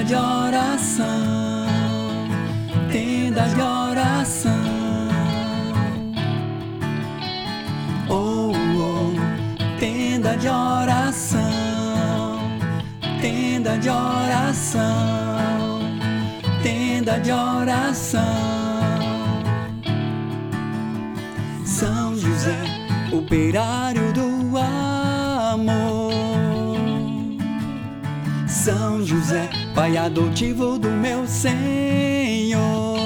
tenda de oração, tenda de oração. Oh, oh, tenda de oração, tenda de oração, tenda de oração. São José, operário do amor. São José, pai adotivo do meu Senhor.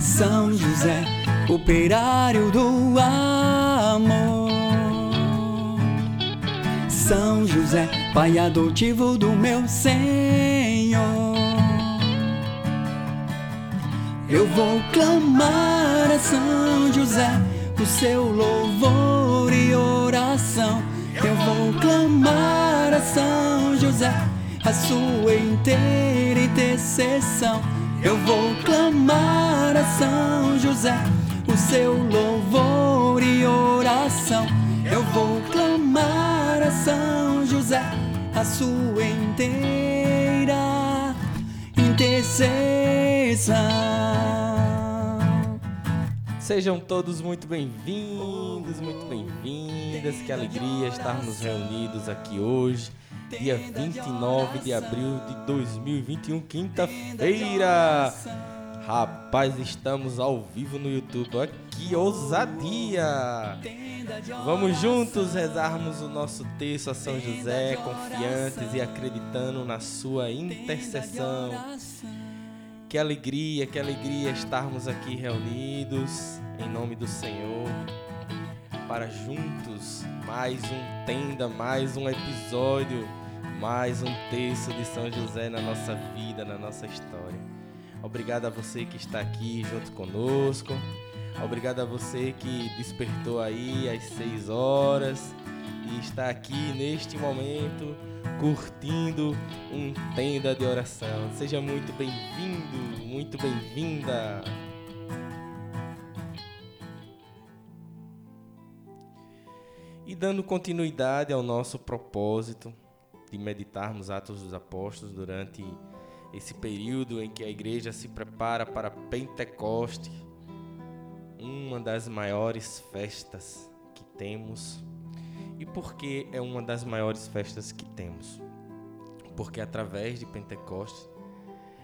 São José, operário do amor. São José, pai adotivo do meu Senhor. Eu vou clamar a São José o seu louvor e oração. Eu vou clamar a São José a sua inteira intercessão. Eu vou clamar a São José o seu louvor e oração. Eu vou clamar a São José a sua inteira intercessão. Sejam todos muito bem-vindos, muito bem-vindas. Que alegria estarmos reunidos aqui hoje, dia 29 de abril de 2021, quinta-feira. Rapaz, estamos ao vivo no YouTube. Olha que ousadia! Vamos juntos rezarmos o nosso texto a São José, confiantes e acreditando na sua intercessão. Que alegria, que alegria estarmos aqui reunidos em nome do Senhor para juntos mais um tenda, mais um episódio, mais um texto de São José na nossa vida, na nossa história. Obrigado a você que está aqui junto conosco. Obrigado a você que despertou aí às 6 horas e está aqui neste momento curtindo um tenda de oração. Seja muito bem-vindo, muito bem-vinda. Dando continuidade ao nosso propósito de meditarmos Atos dos Apóstolos durante esse período em que a igreja se prepara para Pentecoste, uma das maiores festas que temos. E por que é uma das maiores festas que temos? Porque através de Pentecostes,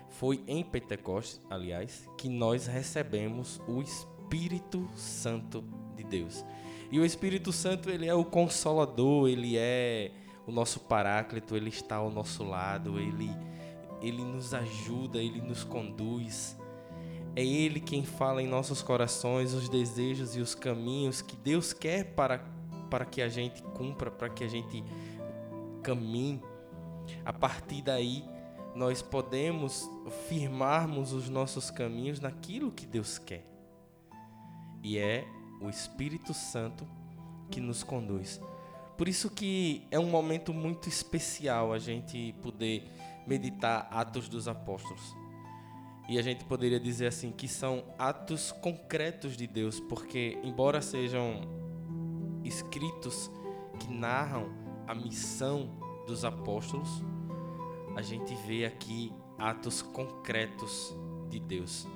foi em Pentecostes, aliás, que nós recebemos o Espírito Santo de Deus. E o Espírito Santo, ele é o consolador, ele é o nosso paráclito, ele está ao nosso lado, ele ele nos ajuda, ele nos conduz. É ele quem fala em nossos corações os desejos e os caminhos que Deus quer para para que a gente cumpra, para que a gente caminhe. A partir daí, nós podemos firmarmos os nossos caminhos naquilo que Deus quer. E é o Espírito Santo que nos conduz. Por isso que é um momento muito especial a gente poder meditar Atos dos Apóstolos. E a gente poderia dizer assim que são atos concretos de Deus, porque embora sejam escritos que narram a missão dos apóstolos, a gente vê aqui atos concretos de Deus.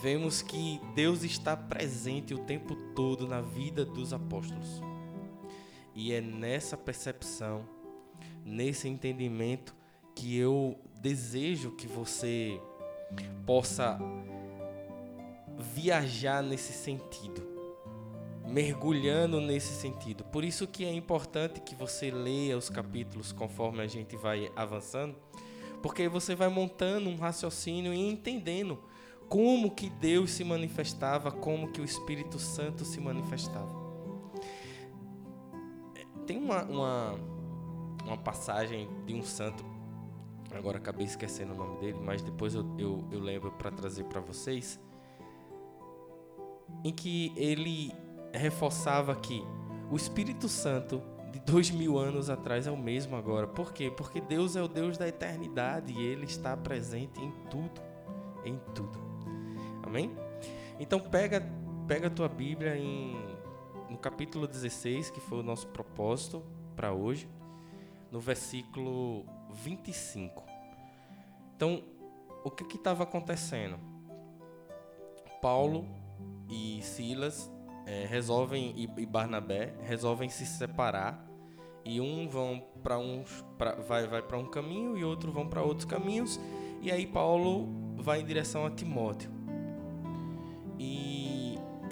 Vemos que Deus está presente o tempo todo na vida dos apóstolos. E é nessa percepção, nesse entendimento, que eu desejo que você possa viajar nesse sentido, mergulhando nesse sentido. Por isso que é importante que você leia os capítulos conforme a gente vai avançando, porque você vai montando um raciocínio e entendendo como que Deus se manifestava, como que o Espírito Santo se manifestava. Tem uma, uma, uma passagem de um santo, agora acabei esquecendo o nome dele, mas depois eu, eu, eu lembro para trazer para vocês, em que ele reforçava que o Espírito Santo de dois mil anos atrás é o mesmo agora. Por quê? Porque Deus é o Deus da eternidade e Ele está presente em tudo, em tudo. Amém? Então pega, pega a tua Bíblia em, no capítulo 16, que foi o nosso propósito para hoje, no versículo 25. Então, o que estava acontecendo? Paulo e Silas é, resolvem e, e Barnabé resolvem se separar e um vão para uns pra, vai vai para um caminho e outro vão para outros caminhos e aí Paulo vai em direção a Timóteo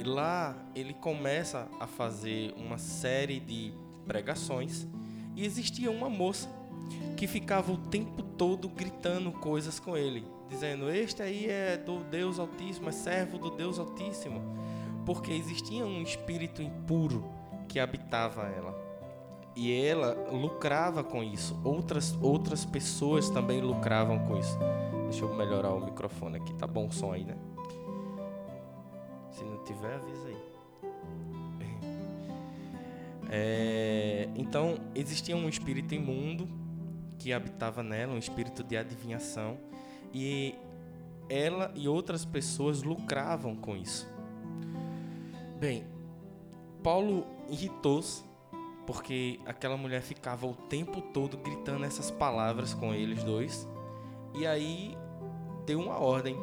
e lá ele começa a fazer uma série de pregações e existia uma moça que ficava o tempo todo gritando coisas com ele, dizendo: Este aí é do Deus Altíssimo, é servo do Deus Altíssimo, porque existia um espírito impuro que habitava ela. E ela lucrava com isso. Outras, outras pessoas também lucravam com isso. Deixa eu melhorar o microfone aqui. Tá bom o som aí, né? Se não tiver, avisa aí. É, então, existia um espírito imundo que habitava nela, um espírito de adivinhação, e ela e outras pessoas lucravam com isso. Bem, Paulo irritou-se porque aquela mulher ficava o tempo todo gritando essas palavras com eles dois, e aí deu uma ordem.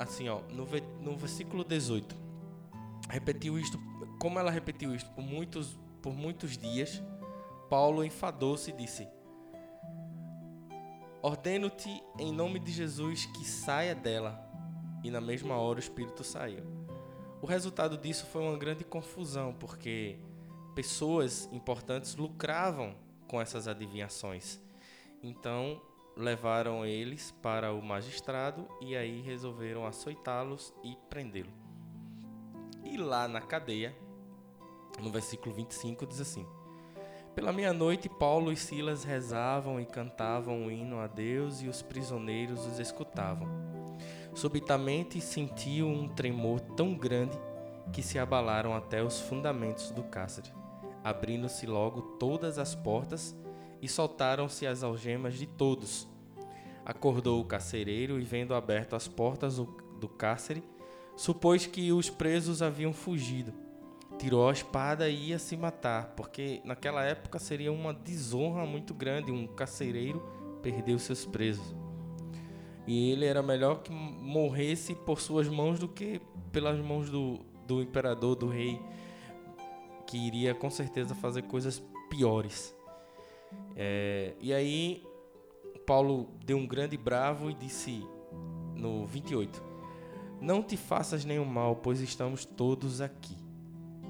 Assim, ó, no, no versículo 18, repetiu isto, como ela repetiu isto por muitos, por muitos dias, Paulo enfadou-se e disse: Ordeno-te em nome de Jesus que saia dela. E na mesma hora o espírito saiu. O resultado disso foi uma grande confusão, porque pessoas importantes lucravam com essas adivinhações. Então, levaram eles para o magistrado e aí resolveram açoitá-los e prendê-lo. E lá na cadeia, no versículo 25, diz assim: pela meia-noite, Paulo e Silas rezavam e cantavam um hino a Deus e os prisioneiros os escutavam. Subitamente sentiu um tremor tão grande que se abalaram até os fundamentos do cárcere. Abrindo-se logo todas as portas e soltaram-se as algemas de todos. Acordou o carcereiro e, vendo aberto as portas do cárcere, supôs que os presos haviam fugido tirou a espada e ia se matar, porque naquela época seria uma desonra muito grande um carcereiro perder os seus presos. E ele era melhor que morresse por suas mãos do que pelas mãos do, do imperador, do rei, que iria com certeza fazer coisas piores. É, e aí, Paulo deu um grande bravo e disse no 28: Não te faças nenhum mal, pois estamos todos aqui.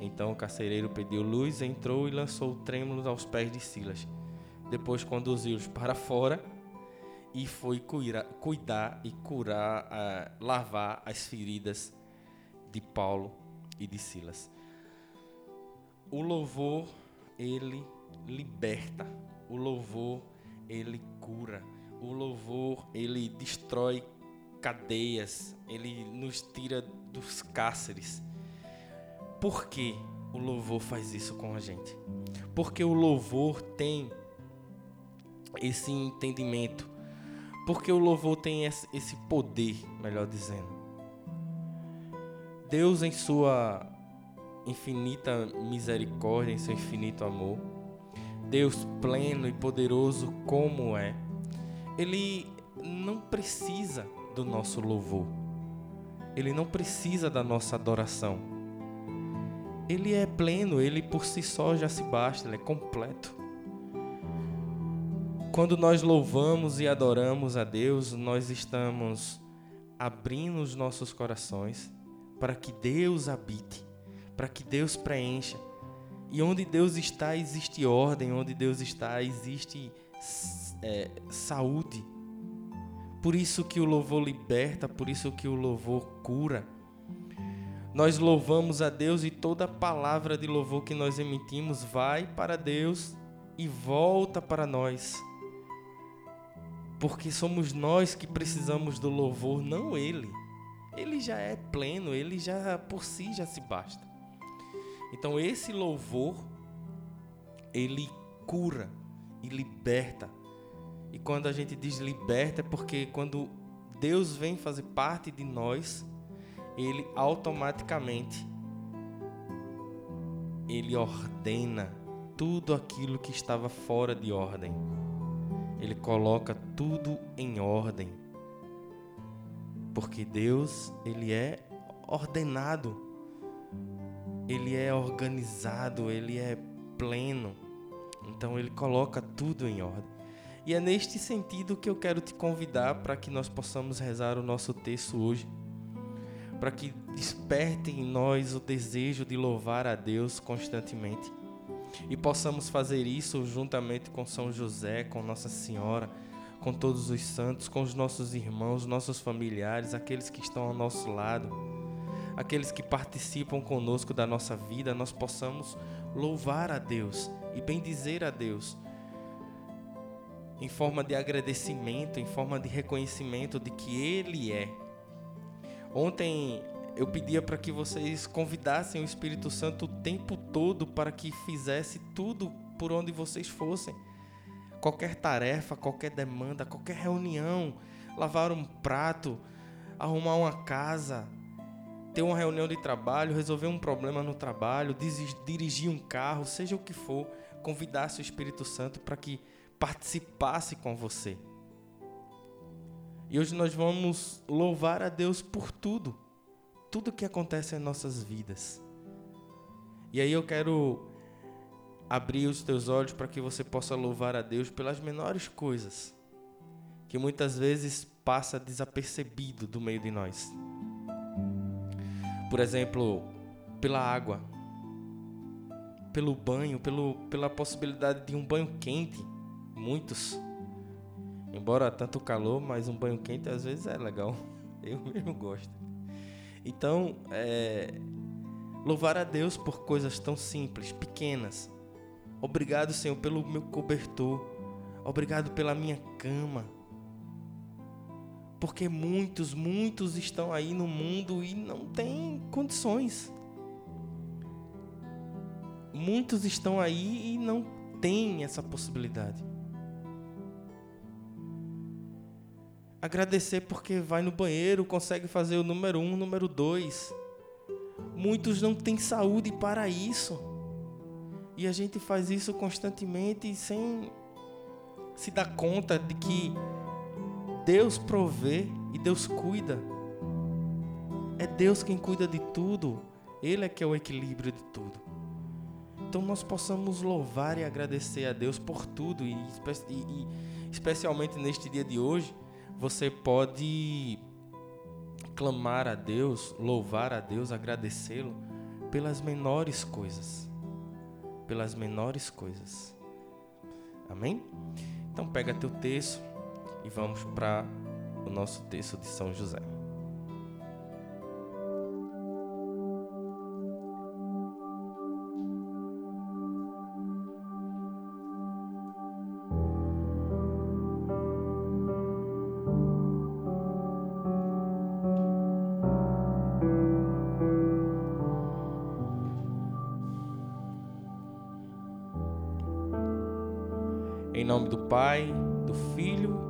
Então o carcereiro pediu luz, entrou e lançou trêmulos aos pés de Silas. Depois conduziu-os para fora e foi cuidar, cuidar e curar, uh, lavar as feridas de Paulo e de Silas. O louvor, ele liberta. O louvor, ele cura. O louvor, ele destrói cadeias. Ele nos tira dos cárceres. Por que o louvor faz isso com a gente? Porque o louvor tem esse entendimento. Porque o louvor tem esse poder, melhor dizendo. Deus, em sua infinita misericórdia, em seu infinito amor, Deus pleno e poderoso como é, Ele não precisa do nosso louvor, Ele não precisa da nossa adoração ele é pleno, ele por si só já se basta, ele é completo. Quando nós louvamos e adoramos a Deus, nós estamos abrindo os nossos corações para que Deus habite, para que Deus preencha. E onde Deus está, existe ordem, onde Deus está, existe é, saúde. Por isso que o louvor liberta, por isso que o louvor cura. Nós louvamos a Deus e toda palavra de louvor que nós emitimos vai para Deus e volta para nós. Porque somos nós que precisamos do louvor, não Ele. Ele já é pleno, Ele já por si já se basta. Então esse louvor, ele cura e liberta. E quando a gente diz liberta é porque quando Deus vem fazer parte de nós, ele automaticamente ele ordena tudo aquilo que estava fora de ordem. Ele coloca tudo em ordem. Porque Deus, ele é ordenado. Ele é organizado, ele é pleno. Então ele coloca tudo em ordem. E é neste sentido que eu quero te convidar para que nós possamos rezar o nosso texto hoje. Para que desperte em nós o desejo de louvar a Deus constantemente. E possamos fazer isso juntamente com São José, com Nossa Senhora, com todos os santos, com os nossos irmãos, nossos familiares, aqueles que estão ao nosso lado, aqueles que participam conosco da nossa vida, nós possamos louvar a Deus e bendizer a Deus em forma de agradecimento, em forma de reconhecimento de que Ele é. Ontem eu pedia para que vocês convidassem o Espírito Santo o tempo todo para que fizesse tudo por onde vocês fossem. Qualquer tarefa, qualquer demanda, qualquer reunião, lavar um prato, arrumar uma casa, ter uma reunião de trabalho, resolver um problema no trabalho, dirigir um carro, seja o que for, convidasse o Espírito Santo para que participasse com você. E hoje nós vamos louvar a Deus por tudo, tudo que acontece em nossas vidas. E aí eu quero abrir os teus olhos para que você possa louvar a Deus pelas menores coisas, que muitas vezes passa desapercebido do meio de nós. Por exemplo, pela água, pelo banho, pelo, pela possibilidade de um banho quente muitos. Embora tanto calor, mas um banho quente às vezes é legal. Eu mesmo gosto. Então, é, louvar a Deus por coisas tão simples, pequenas. Obrigado, Senhor, pelo meu cobertor. Obrigado pela minha cama. Porque muitos, muitos estão aí no mundo e não têm condições. Muitos estão aí e não têm essa possibilidade. Agradecer porque vai no banheiro, consegue fazer o número um, o número dois. Muitos não têm saúde para isso. E a gente faz isso constantemente sem se dar conta de que Deus provê e Deus cuida. É Deus quem cuida de tudo. Ele é que é o equilíbrio de tudo. Então nós possamos louvar e agradecer a Deus por tudo e, e, e especialmente neste dia de hoje você pode clamar a Deus, louvar a Deus, agradecê-lo pelas menores coisas. Pelas menores coisas. Amém? Então pega teu texto vamos para o nosso texto de São José. Em nome do Pai, do Filho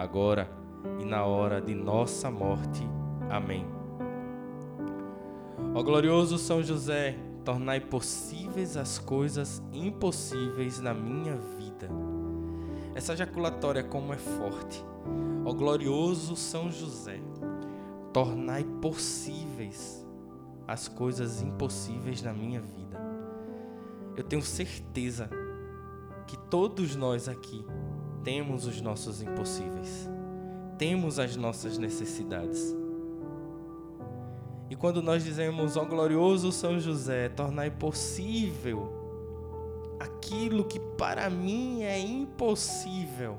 agora e na hora de nossa morte. Amém. Ó glorioso São José, tornai possíveis as coisas impossíveis na minha vida. Essa jaculatória como é forte. Ó glorioso São José, tornai possíveis as coisas impossíveis na minha vida. Eu tenho certeza que todos nós aqui temos os nossos impossíveis, temos as nossas necessidades. E quando nós dizemos, ó glorioso São José, tornai possível aquilo que para mim é impossível,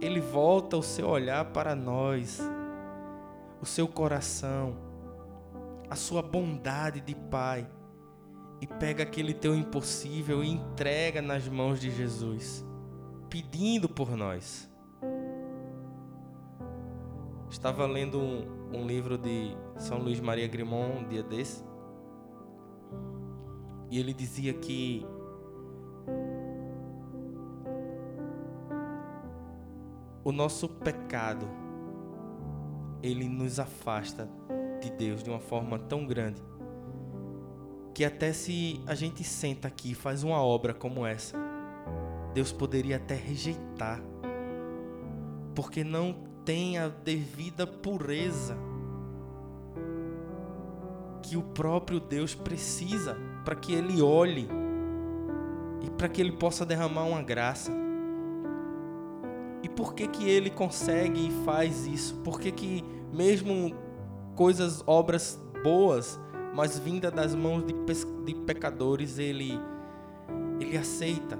ele volta o seu olhar para nós, o seu coração, a sua bondade de Pai, e pega aquele teu impossível e entrega nas mãos de Jesus, pedindo por nós. Estava lendo um, um livro de São Luís Maria Grimont um dia desse. E ele dizia que o nosso pecado ele nos afasta de Deus de uma forma tão grande que até se a gente senta aqui e faz uma obra como essa, Deus poderia até rejeitar, porque não tem a devida pureza que o próprio Deus precisa para que ele olhe e para que ele possa derramar uma graça. E por que que ele consegue e faz isso? Por que que mesmo coisas, obras boas, mas vinda das mãos de, de pecadores, ele ele aceita?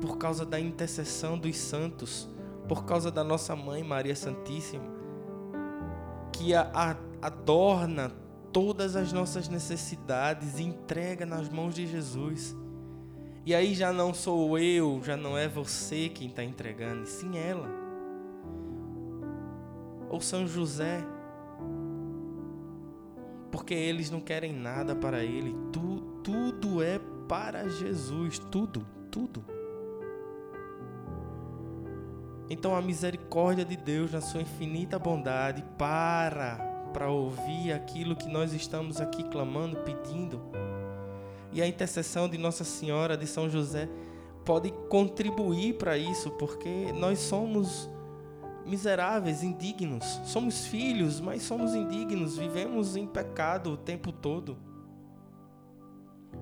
Por causa da intercessão dos santos, por causa da nossa mãe Maria Santíssima, que a, a, adorna todas as nossas necessidades e entrega nas mãos de Jesus. E aí já não sou eu, já não é você quem está entregando, e sim ela. Ou São José, porque eles não querem nada para ele, tu, tudo é para Jesus, tudo, tudo. Então a misericórdia de Deus, na sua infinita bondade, para para ouvir aquilo que nós estamos aqui clamando, pedindo. E a intercessão de Nossa Senhora de São José pode contribuir para isso, porque nós somos miseráveis, indignos. Somos filhos, mas somos indignos, vivemos em pecado o tempo todo.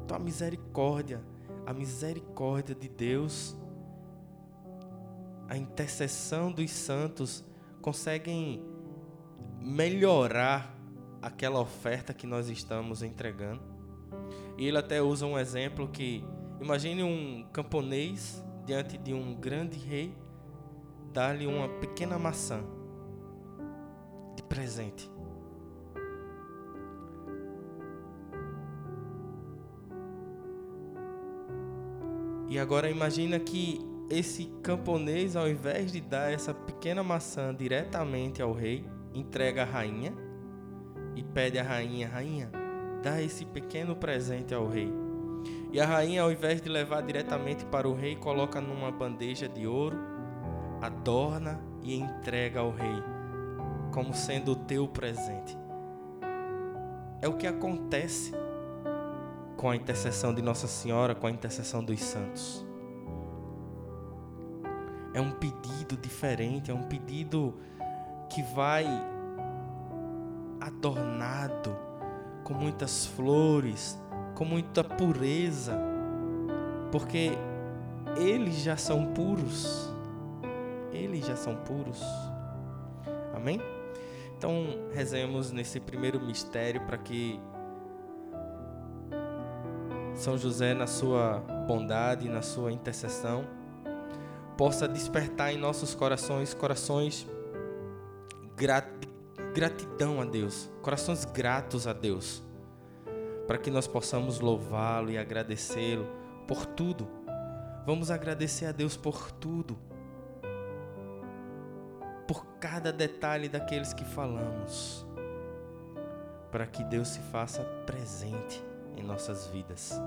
Então a misericórdia, a misericórdia de Deus a intercessão dos santos conseguem melhorar aquela oferta que nós estamos entregando. E ele até usa um exemplo que imagine um camponês diante de um grande rei dar-lhe uma pequena maçã de presente. E agora imagina que esse camponês, ao invés de dar essa pequena maçã diretamente ao rei, entrega a rainha e pede à rainha: Rainha, dá esse pequeno presente ao rei. E a rainha, ao invés de levar diretamente para o rei, coloca numa bandeja de ouro, adorna e entrega ao rei, como sendo o teu presente. É o que acontece com a intercessão de Nossa Senhora, com a intercessão dos santos é um pedido diferente, é um pedido que vai adornado com muitas flores, com muita pureza, porque eles já são puros. Eles já são puros. Amém? Então, rezemos nesse primeiro mistério para que São José, na sua bondade, na sua intercessão, possa despertar em nossos corações corações grat gratidão a Deus, corações gratos a Deus, para que nós possamos louvá-lo e agradecê-lo por tudo. Vamos agradecer a Deus por tudo, por cada detalhe daqueles que falamos, para que Deus se faça presente em nossas vidas.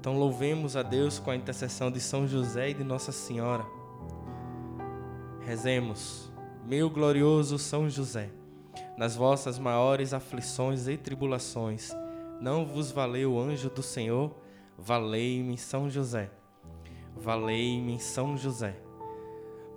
Então louvemos a Deus com a intercessão de São José e de Nossa Senhora. Rezemos, meu glorioso São José, nas vossas maiores aflições e tribulações, não vos valeu o anjo do Senhor? Valei-me São José. Valei-me São José.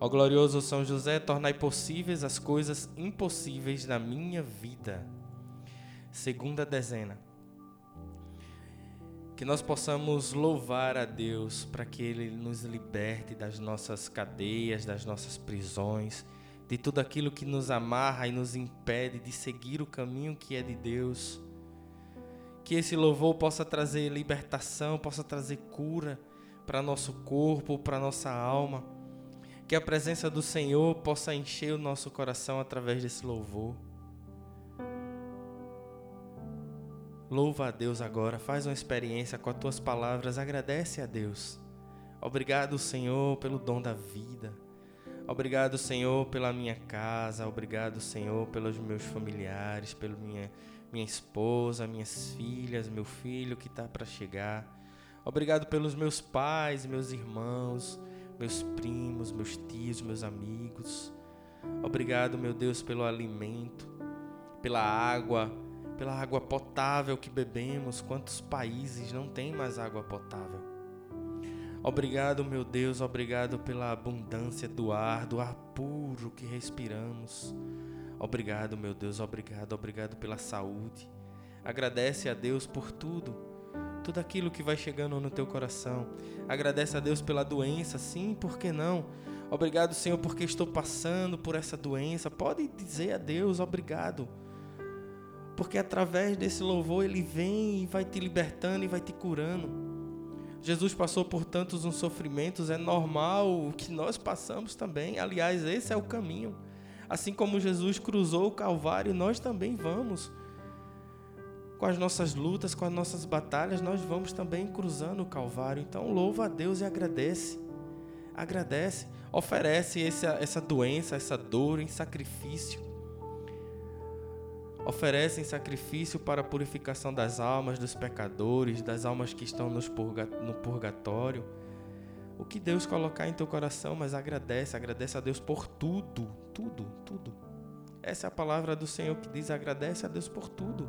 Ó glorioso São José, tornai possíveis as coisas impossíveis na minha vida. Segunda dezena que nós possamos louvar a Deus para que Ele nos liberte das nossas cadeias, das nossas prisões, de tudo aquilo que nos amarra e nos impede de seguir o caminho que é de Deus. Que esse louvor possa trazer libertação, possa trazer cura para nosso corpo, para nossa alma. Que a presença do Senhor possa encher o nosso coração através desse louvor. Louva a Deus agora, faz uma experiência com as tuas palavras, agradece a Deus. Obrigado, Senhor, pelo dom da vida. Obrigado, Senhor, pela minha casa. Obrigado, Senhor, pelos meus familiares, pela minha, minha esposa, minhas filhas, meu filho que está para chegar. Obrigado pelos meus pais, meus irmãos, meus primos, meus tios, meus amigos. Obrigado, meu Deus, pelo alimento, pela água pela água potável que bebemos. Quantos países não têm mais água potável? Obrigado, meu Deus, obrigado pela abundância do ar, do ar puro que respiramos. Obrigado, meu Deus, obrigado, obrigado pela saúde. Agradece a Deus por tudo, tudo aquilo que vai chegando no teu coração. Agradece a Deus pela doença, sim, por que não? Obrigado, Senhor, porque estou passando por essa doença. Pode dizer a Deus obrigado porque através desse louvor ele vem e vai te libertando e vai te curando. Jesus passou por tantos uns sofrimentos, é normal que nós passamos também. Aliás, esse é o caminho. Assim como Jesus cruzou o Calvário, nós também vamos. Com as nossas lutas, com as nossas batalhas, nós vamos também cruzando o Calvário. Então, louva a Deus e agradece. Agradece. Oferece essa, essa doença, essa dor em sacrifício oferecem sacrifício para a purificação das almas dos pecadores, das almas que estão purga no purgatório. O que Deus colocar em teu coração, mas agradece, agradece a Deus por tudo, tudo, tudo. Essa é a palavra do Senhor que diz: agradece a Deus por tudo.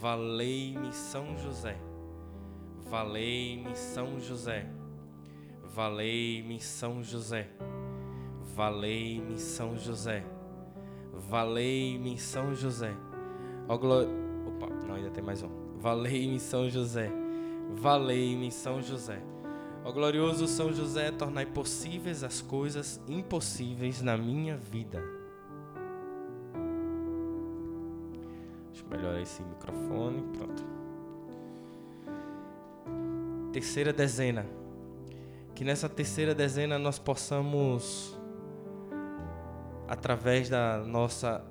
Valei-me São José. Valei-me São José. Valei-me São José. Valei-me São José. Valei-me São José. Ó glória. Opa, não, ainda tem mais um. Valei-me São José. Valei-me São José. Ó glorioso São José, tornai possíveis as coisas impossíveis na minha vida. Melhorar esse microfone. Pronto. Terceira dezena. Que nessa terceira dezena nós possamos através da nossa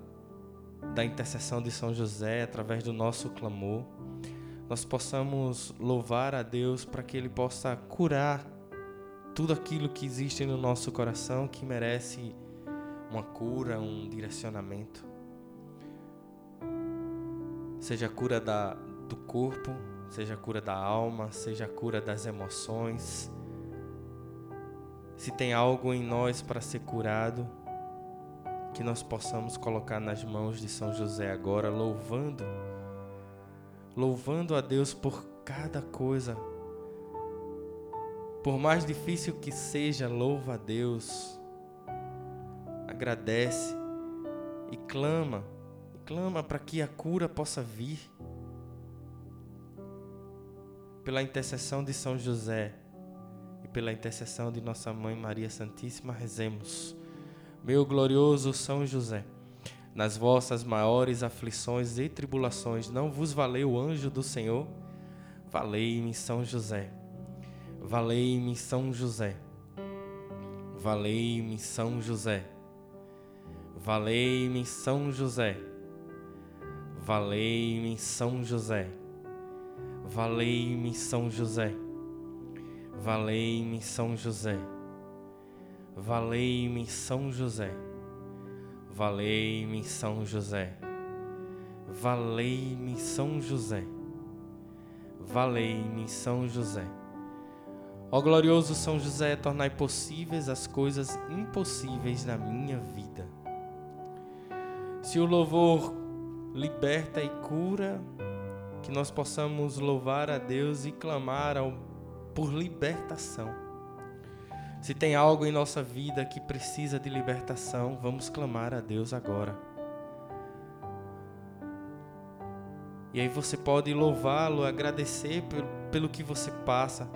da intercessão de São José, através do nosso clamor, nós possamos louvar a Deus para que ele possa curar tudo aquilo que existe no nosso coração que merece uma cura, um direcionamento. Seja a cura da, do corpo, seja a cura da alma, seja a cura das emoções. Se tem algo em nós para ser curado, que nós possamos colocar nas mãos de São José agora, louvando, louvando a Deus por cada coisa, Por mais difícil que seja, louva a Deus. Agradece e clama, clama para que a cura possa vir. Pela intercessão de São José e pela intercessão de nossa mãe Maria Santíssima, rezemos. Meu glorioso São José, nas vossas maiores aflições e tribulações, não vos valeu o anjo do Senhor? Valei-me São José. Valei-me São José. Valei-me São José. Valei-me São José. Valei-me São José. Valei-me São José. Valei-me São José. Valei-me São José. Valei-me São José. Valei-me São José. Valei-me São José. Ó glorioso São José, tornai possíveis as coisas impossíveis na minha vida. Se o louvor liberta e cura, que nós possamos louvar a Deus e clamar ao, por libertação. Se tem algo em nossa vida que precisa de libertação, vamos clamar a Deus agora. E aí você pode louvá-lo, agradecer pelo, pelo que você passa.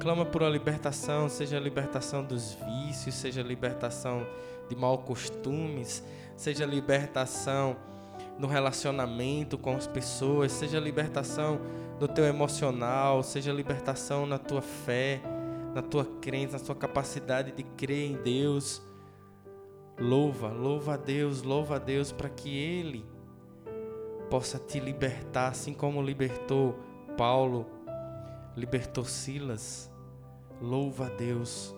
Clama por a libertação, seja a libertação dos vícios, seja a libertação de maus costumes, seja a libertação no relacionamento com as pessoas, seja libertação no teu emocional, seja libertação na tua fé na tua crença, na tua capacidade de crer em Deus. Louva, louva a Deus, louva a Deus para que Ele possa te libertar, assim como libertou Paulo, libertou Silas. Louva a Deus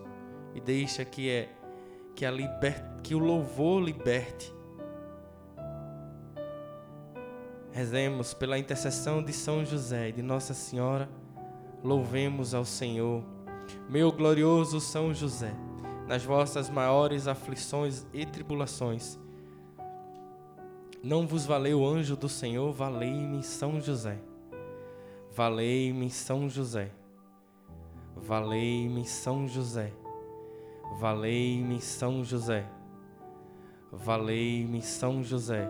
e deixa que é que a liber, que o louvor liberte. Rezemos pela intercessão de São José e de Nossa Senhora. Louvemos ao Senhor meu glorioso São José, nas vossas maiores aflições e tribulações, não vos valeu o anjo do Senhor, valei-me São José. Valei-me São José. Valei-me São José. Valei-me São José. Valei-me São José.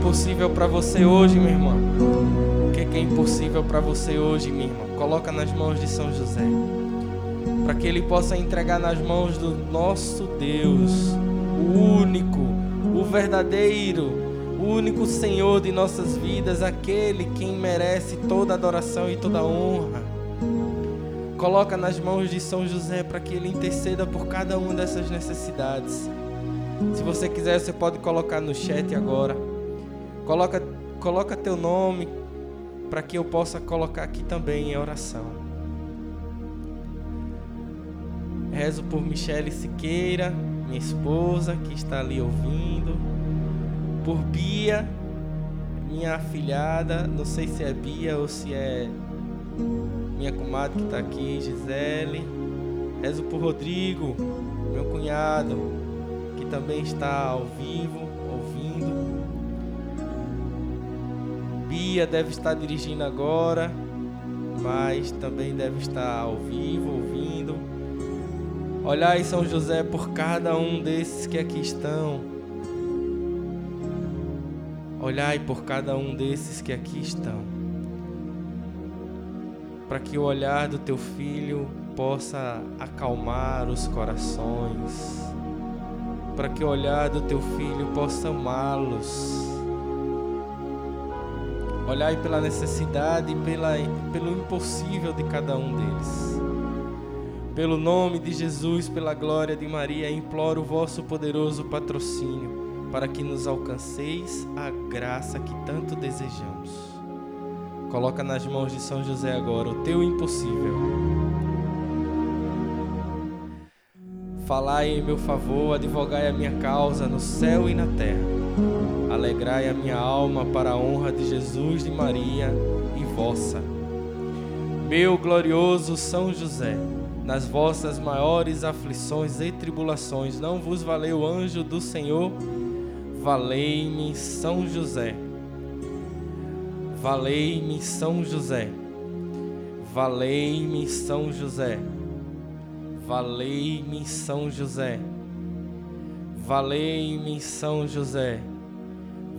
Impossível para você hoje, minha irmã? O que é impossível para você hoje, minha irmã? Coloca nas mãos de São José. Para que ele possa entregar nas mãos do nosso Deus, o único, o verdadeiro, o único Senhor de nossas vidas, aquele quem merece toda adoração e toda honra. Coloca nas mãos de São José para que ele interceda por cada uma dessas necessidades. Se você quiser, você pode colocar no chat agora. Coloca, coloca teu nome para que eu possa colocar aqui também em oração. Rezo por Michele Siqueira, minha esposa, que está ali ouvindo. Por Bia, minha afilhada, não sei se é Bia ou se é minha comadre que está aqui, Gisele. Rezo por Rodrigo, meu cunhado, que também está ao vivo. Bia deve estar dirigindo agora, mas também deve estar ao vivo, ouvindo. Olhai, São José, por cada um desses que aqui estão. Olhai por cada um desses que aqui estão. Para que o olhar do teu filho possa acalmar os corações. Para que o olhar do teu filho possa amá-los Olhai pela necessidade e pela, pelo impossível de cada um deles. Pelo nome de Jesus, pela glória de Maria, imploro o vosso poderoso patrocínio para que nos alcanceis a graça que tanto desejamos. Coloca nas mãos de São José agora o teu impossível. Falai em meu favor, advogai a minha causa no céu e na terra. Alegrai a minha alma para a honra de Jesus, de Maria e vossa. Meu glorioso São José, nas vossas maiores aflições e tribulações, não vos valeu o anjo do Senhor? Valei-me, São José. Valei-me, São José. Valei-me, São José. Valei-me, São José. Valei-me, São José.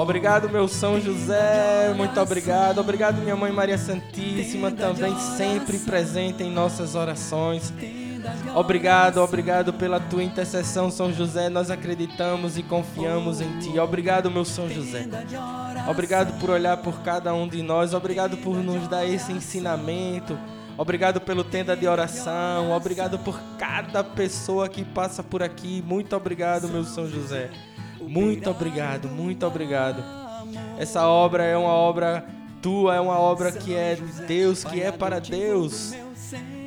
Obrigado, meu São José, muito obrigado. Obrigado, minha mãe Maria Santíssima, também sempre presente em nossas orações. Obrigado, obrigado pela tua intercessão, São José. Nós acreditamos e confiamos em ti. Obrigado, meu São José. Obrigado por olhar por cada um de nós. Obrigado por nos dar esse ensinamento. Obrigado pelo tenda de oração. Obrigado por cada pessoa que passa por aqui. Muito obrigado, meu São José. Muito obrigado, muito obrigado. Essa obra é uma obra tua, é uma obra que é de Deus, que é para Deus.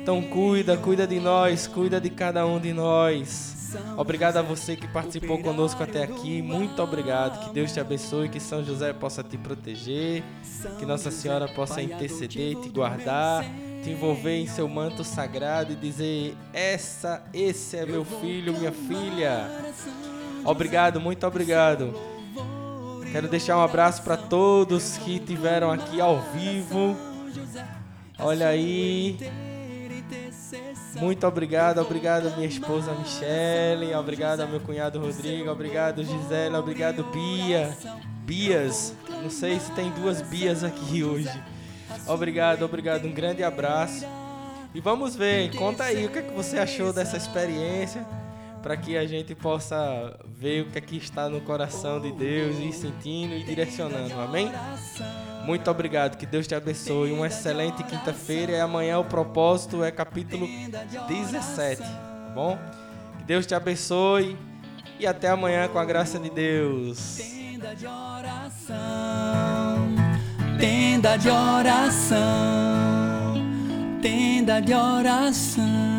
Então cuida, cuida de nós, cuida de cada um de nós. Obrigado a você que participou conosco até aqui. Muito obrigado. Que Deus te abençoe, que São José possa te proteger, que Nossa Senhora possa interceder, te guardar, te envolver em seu manto sagrado e dizer: "Essa, esse é meu filho, minha filha". Obrigado, muito obrigado. Quero deixar um abraço para todos que tiveram aqui ao vivo. Olha aí. Muito obrigado, obrigado minha esposa Michele, obrigado ao meu cunhado Rodrigo, obrigado Gisele, obrigado Bia, Bias, não sei se tem duas Bias aqui hoje. Obrigado, obrigado, um grande abraço. E vamos ver, conta aí o que, é que você achou dessa experiência para que a gente possa ver o que aqui está no coração de Deus e sentindo e direcionando. Amém? Muito obrigado, que Deus te abençoe. Uma excelente quinta-feira e amanhã o propósito é capítulo 17, tá bom? Que Deus te abençoe e até amanhã com a graça de Deus. Tenda de oração, tenda de oração, tenda de oração.